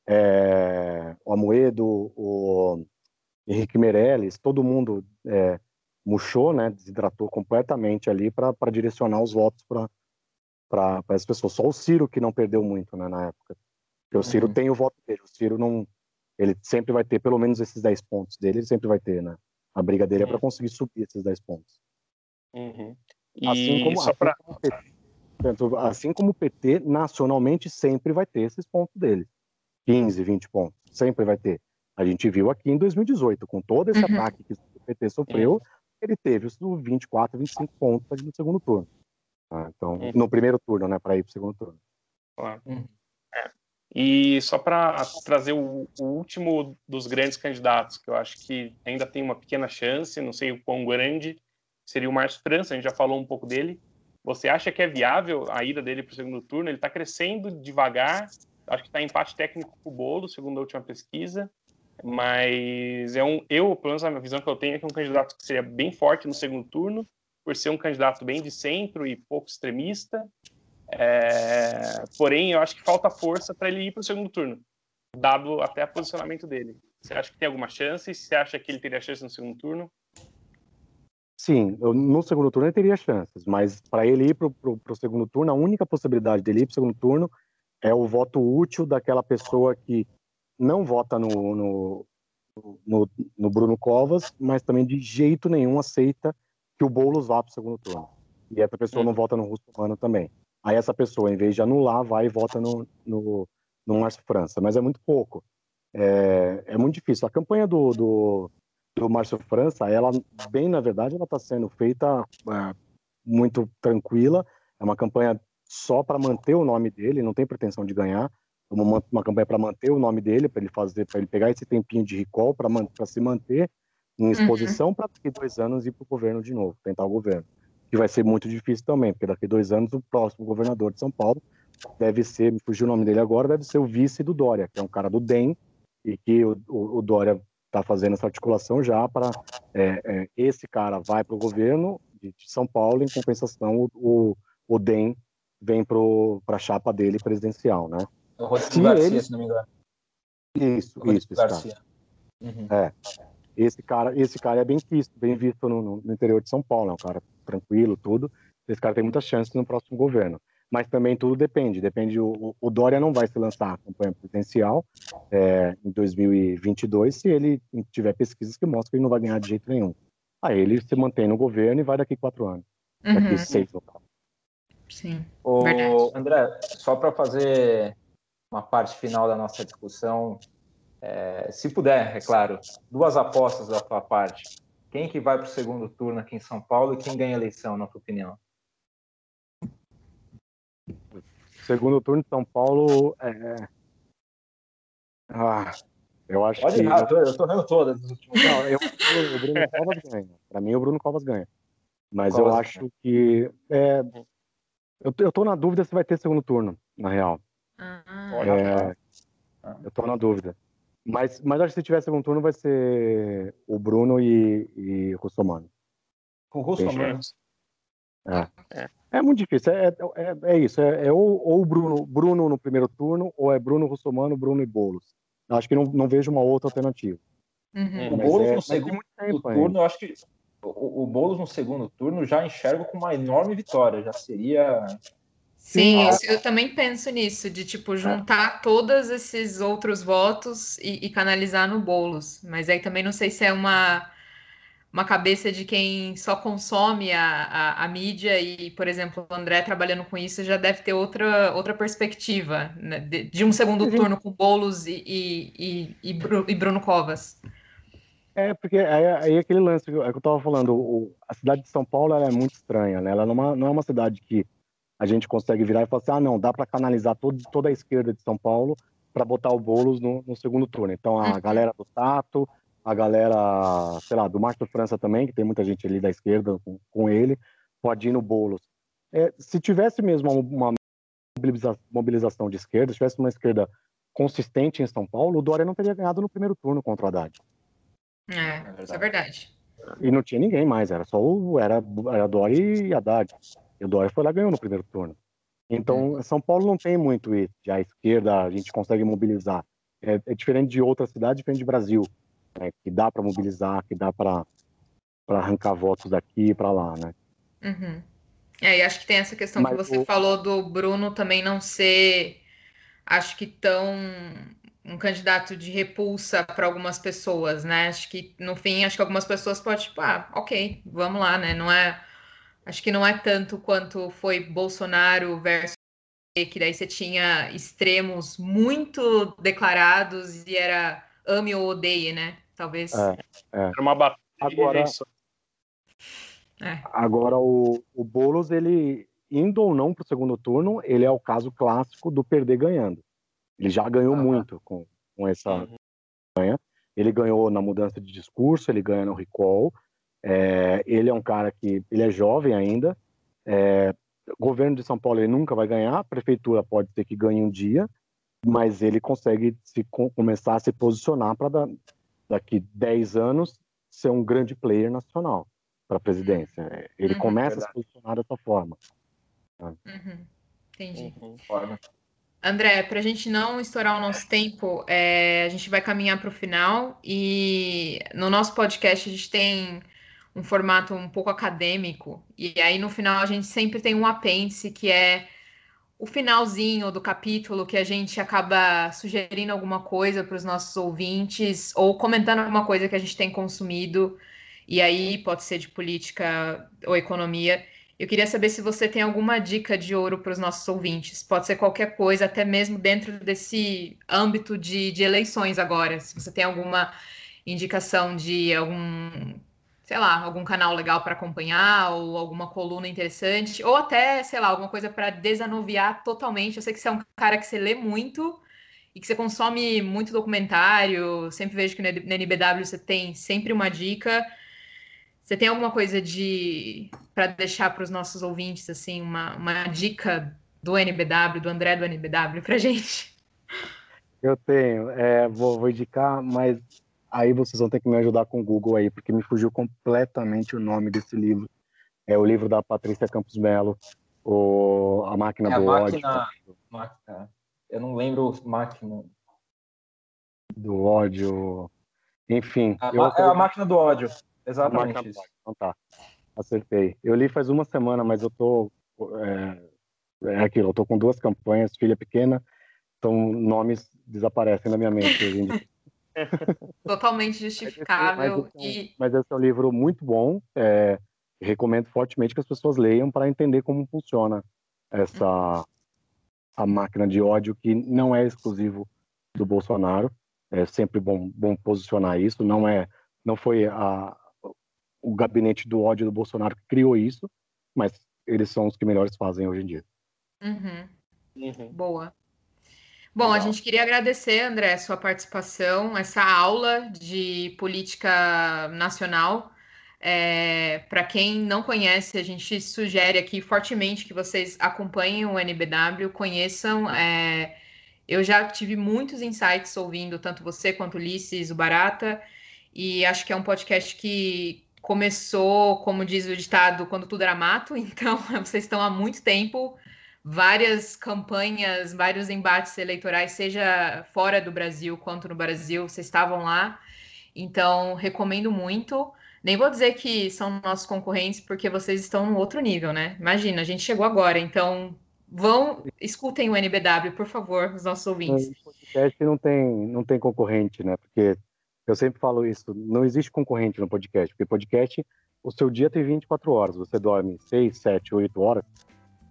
é, o Amoedo, o Henrique Meirelles, todo mundo é, murchou, né? Desidratou completamente ali para direcionar os votos para as pessoas. Só o Ciro que não perdeu muito, né? Na época. Porque o Ciro uhum. tem o voto dele. O Ciro não ele sempre vai ter pelo menos esses 10 pontos dele, ele sempre vai ter, né? A briga dele uhum. é para conseguir subir esses 10 pontos. Uhum. Assim, como, assim, pra... como PT, assim como o PT, nacionalmente, sempre vai ter esses pontos dele. 15, 20 pontos, sempre vai ter. A gente viu aqui em 2018, com todo esse uhum. ataque que o PT sofreu, ele teve os 24, 25 pontos no segundo turno. Ah, então, uhum. no primeiro turno, né, para ir para o segundo turno. Claro. Uhum. E só para trazer o, o, último dos grandes candidatos, que eu acho que ainda tem uma pequena chance, não sei o quão grande, seria o Márcio França, a gente já falou um pouco dele. Você acha que é viável a ida dele para o segundo turno? Ele está crescendo devagar, acho que está em empate técnico com o Bolo, segundo a última pesquisa, mas é um, eu, pelo menos a visão que eu tenho é que é um candidato que seria bem forte no segundo turno, por ser um candidato bem de centro e pouco extremista, é, porém, eu acho que falta força para ele ir para o segundo turno, dado até o posicionamento dele. Você acha que tem alguma chance? Você acha que ele teria chance no segundo turno? Sim, eu, no segundo turno ele teria chances, mas para ele ir para o segundo turno, a única possibilidade dele ir para o segundo turno é o voto útil daquela pessoa que não vota no, no, no, no Bruno Covas, mas também de jeito nenhum aceita que o Boulos vá para o segundo turno. E essa pessoa hum. não vota no Russo Humano também. Aí essa pessoa, em vez de anular, vai e vota no, no, no Márcio França. Mas é muito pouco. É, é muito difícil. A campanha do, do, do Márcio França, ela, bem na verdade, ela está sendo feita é, muito tranquila. É uma campanha só para manter o nome dele, não tem pretensão de ganhar. É uma, uma campanha para manter o nome dele, para ele fazer, para ele pegar esse tempinho de recall, para se manter em uhum. exposição uhum. para daqui dois anos ir para o governo de novo, tentar o governo que vai ser muito difícil também, porque daqui a dois anos o próximo governador de São Paulo deve ser, me fugiu o nome dele agora, deve ser o vice do Dória, que é um cara do DEM, e que o, o, o Dória está fazendo essa articulação já para é, é, esse cara vai para o governo de, de, São Paulo, em compensação o, o, o DEM vem para a chapa dele presidencial, né? O Rodrigo Garcia, ele... se não me engano. Isso, isso, Garcia. Uhum. É. Esse cara, esse cara é bem visto, bem visto no, no interior de São Paulo, é um cara tranquilo, tudo. Esse cara tem muitas chances no próximo governo. Mas também tudo depende. Depende. O, o Dória não vai se lançar a campanha presidencial é, em 2022 se ele tiver pesquisas que mostram que ele não vai ganhar de jeito nenhum. Aí ele se mantém no governo e vai daqui quatro anos. Uhum. Daqui seis no caso. Sim. O, André, só para fazer uma parte final da nossa discussão, é, se puder, é claro, duas apostas da sua parte Quem que vai para o segundo turno aqui em São Paulo e quem ganha a eleição, na tua opinião? Segundo turno de São Paulo é. Ah, eu acho Pode que. ir, eu tô vendo todas. Não, eu, o Bruno Covas ganha. Para mim, o Bruno Covas ganha. Mas Covas eu acho ganha. que. É, eu, eu tô na dúvida se vai ter segundo turno, na real. Ah, é, eu tô na dúvida. Mas, mas acho que se tiver segundo turno vai ser o Bruno e, e o Russomano. Com o Russomano? É. é. É muito difícil. É, é, é isso. É, é ou, ou o Bruno, Bruno no primeiro turno, ou é Bruno Russomano, Bruno e Boulos. Acho que não, não vejo uma outra alternativa. Uhum. O Boulos é, no segundo tempo, turno, eu acho que o, o Boulos no segundo turno já enxergo com uma enorme vitória. Já seria. Sim, eu, eu também penso nisso, de tipo juntar todos esses outros votos e, e canalizar no Boulos. Mas aí também não sei se é uma uma cabeça de quem só consome a, a, a, mídia e, por exemplo, o André trabalhando com isso já deve ter outra, outra perspectiva né? de, de, um segundo turno com Boulos e, e, e, e, Bruno Covas. É, porque aí, aí aquele lance que eu, estava falando, o, a cidade de São Paulo é muito estranha, né? Ela não é, uma, não é uma cidade que a gente consegue virar e falar assim, ah, não, dá para canalizar todo, toda a esquerda de São Paulo para botar o Boulos no, no, segundo turno. Então, a uhum. galera do Tato, a galera, sei lá, do Márcio França também, que tem muita gente ali da esquerda com, com ele, pode ir no Boulos. É, se tivesse mesmo uma mobilização de esquerda, se tivesse uma esquerda consistente em São Paulo, o Dória não teria ganhado no primeiro turno contra o Haddad. É, é isso é verdade. E não tinha ninguém mais, era só o, era, era Dória e Haddad. E o Dória foi lá e ganhou no primeiro turno. Então, hum. São Paulo não tem muito isso, a esquerda a gente consegue mobilizar. É, é diferente de outras cidades, diferente de Brasil né, que dá para mobilizar, que dá para arrancar votos daqui e para lá, né? Uhum. É, e acho que tem essa questão Mas que você o... falou do Bruno também não ser, acho que tão um candidato de repulsa para algumas pessoas, né? Acho que no fim, acho que algumas pessoas podem, tipo, ah, ok, vamos lá, né? Não é, acho que não é tanto quanto foi Bolsonaro versus que daí você tinha extremos muito declarados e era ame ou odeie, né? Talvez. É, é. Era uma batalha agora, é. agora o, o Boulos, ele indo ou não para o segundo turno, ele é o caso clássico do perder ganhando. Ele já ganhou muito com, com essa uhum. ganha. Ele ganhou na mudança de discurso, ele ganha no recall. É, ele é um cara que ele é jovem ainda. É, governo de São Paulo ele nunca vai ganhar. A prefeitura pode ser que ganhe um dia, mas ele consegue se começar a se posicionar para daqui 10 anos ser um grande player nacional para a presidência. Ele uhum, começa verdade. a se posicionar dessa forma. Uhum, entendi. Uhum, André, para a gente não estourar o nosso tempo, é, a gente vai caminhar para o final e no nosso podcast a gente tem um formato um pouco acadêmico e aí no final a gente sempre tem um apêndice que é o finalzinho do capítulo que a gente acaba sugerindo alguma coisa para os nossos ouvintes ou comentando alguma coisa que a gente tem consumido, e aí pode ser de política ou economia. Eu queria saber se você tem alguma dica de ouro para os nossos ouvintes. Pode ser qualquer coisa, até mesmo dentro desse âmbito de, de eleições agora. Se você tem alguma indicação de algum sei lá, algum canal legal para acompanhar ou alguma coluna interessante, ou até, sei lá, alguma coisa para desanuviar totalmente. Eu sei que você é um cara que você lê muito e que você consome muito documentário. Sempre vejo que no NBW você tem sempre uma dica. Você tem alguma coisa de para deixar para os nossos ouvintes assim, uma, uma dica do NBW, do André do NBW para gente? Eu tenho, é, vou, vou indicar, mas Aí vocês vão ter que me ajudar com o Google aí, porque me fugiu completamente o nome desse livro. É o livro da Patrícia Campos Melo, o A Máquina é do a máquina, Ódio. Máquina, eu não lembro máquina. Do ódio. Enfim. A, eu, é a máquina do ódio. Exatamente isso. Então tá. Acertei. Eu li faz uma semana, mas eu tô. É, é aquilo, eu tô com duas campanhas, filha pequena, então nomes desaparecem na minha mente. Totalmente justificável. Mas esse, é e... mas esse é um livro muito bom. É, recomendo fortemente que as pessoas leiam para entender como funciona essa uhum. a máquina de ódio que não é exclusivo do Bolsonaro. É sempre bom, bom posicionar isso. Não é, não foi a o gabinete do ódio do Bolsonaro que criou isso, mas eles são os que melhores fazem hoje em dia. Uhum. Uhum. Boa. Bom, a gente queria agradecer, André, sua participação, essa aula de política nacional. É, Para quem não conhece, a gente sugere aqui fortemente que vocês acompanhem o NBW, conheçam. É, eu já tive muitos insights ouvindo tanto você quanto Ulisses, o Barata, e acho que é um podcast que começou, como diz o ditado, quando tudo era mato, então vocês estão há muito tempo várias campanhas, vários embates eleitorais, seja fora do Brasil quanto no Brasil, vocês estavam lá. Então, recomendo muito. Nem vou dizer que são nossos concorrentes, porque vocês estão no outro nível, né? Imagina, a gente chegou agora, então vão, escutem o NBW, por favor, os nossos ouvintes. O podcast não tem, não tem concorrente, né? Porque eu sempre falo isso, não existe concorrente no podcast, porque podcast, o seu dia tem 24 horas, você dorme 6, 7, 8 horas,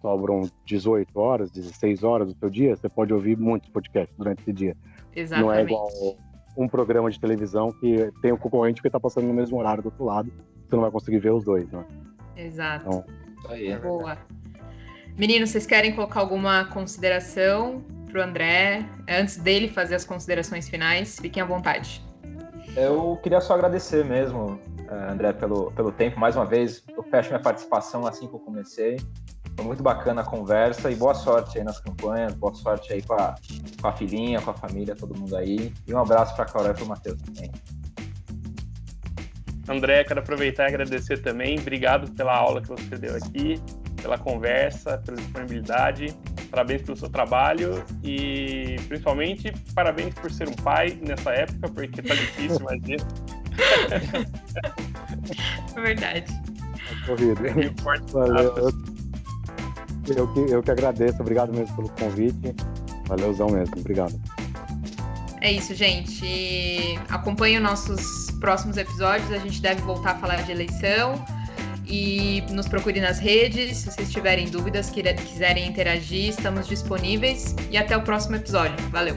sobram 18 horas, 16 horas do seu dia, você pode ouvir muitos podcasts durante esse dia. Exatamente. Não é igual um programa de televisão que tem o um concorrente que está passando no mesmo horário do outro lado, você não vai conseguir ver os dois, né? Exato. Então, aí, é Boa. Meninos, vocês querem colocar alguma consideração para o André antes dele fazer as considerações finais? Fiquem à vontade. Eu queria só agradecer mesmo, eh, André, pelo, pelo tempo. Mais uma vez, eu fecho minha participação assim que eu comecei. Foi muito bacana a conversa e boa sorte aí nas campanhas, boa sorte aí com a, com a filhinha, com a família, todo mundo aí. E um abraço para a Carol e para o Matheus também. André, quero aproveitar e agradecer também. Obrigado pela aula que você deu aqui, pela conversa, pela disponibilidade. Parabéns pelo seu trabalho e, principalmente, parabéns por ser um pai nessa época, porque tá difícil, imagina. É verdade. Corrido. Valeu. Eu que, eu que agradeço, obrigado mesmo pelo convite. Valeuzão mesmo, obrigado. É isso, gente. Acompanhe os nossos próximos episódios. A gente deve voltar a falar de eleição. E nos procure nas redes. Se vocês tiverem dúvidas, quiserem interagir, estamos disponíveis. E até o próximo episódio. Valeu.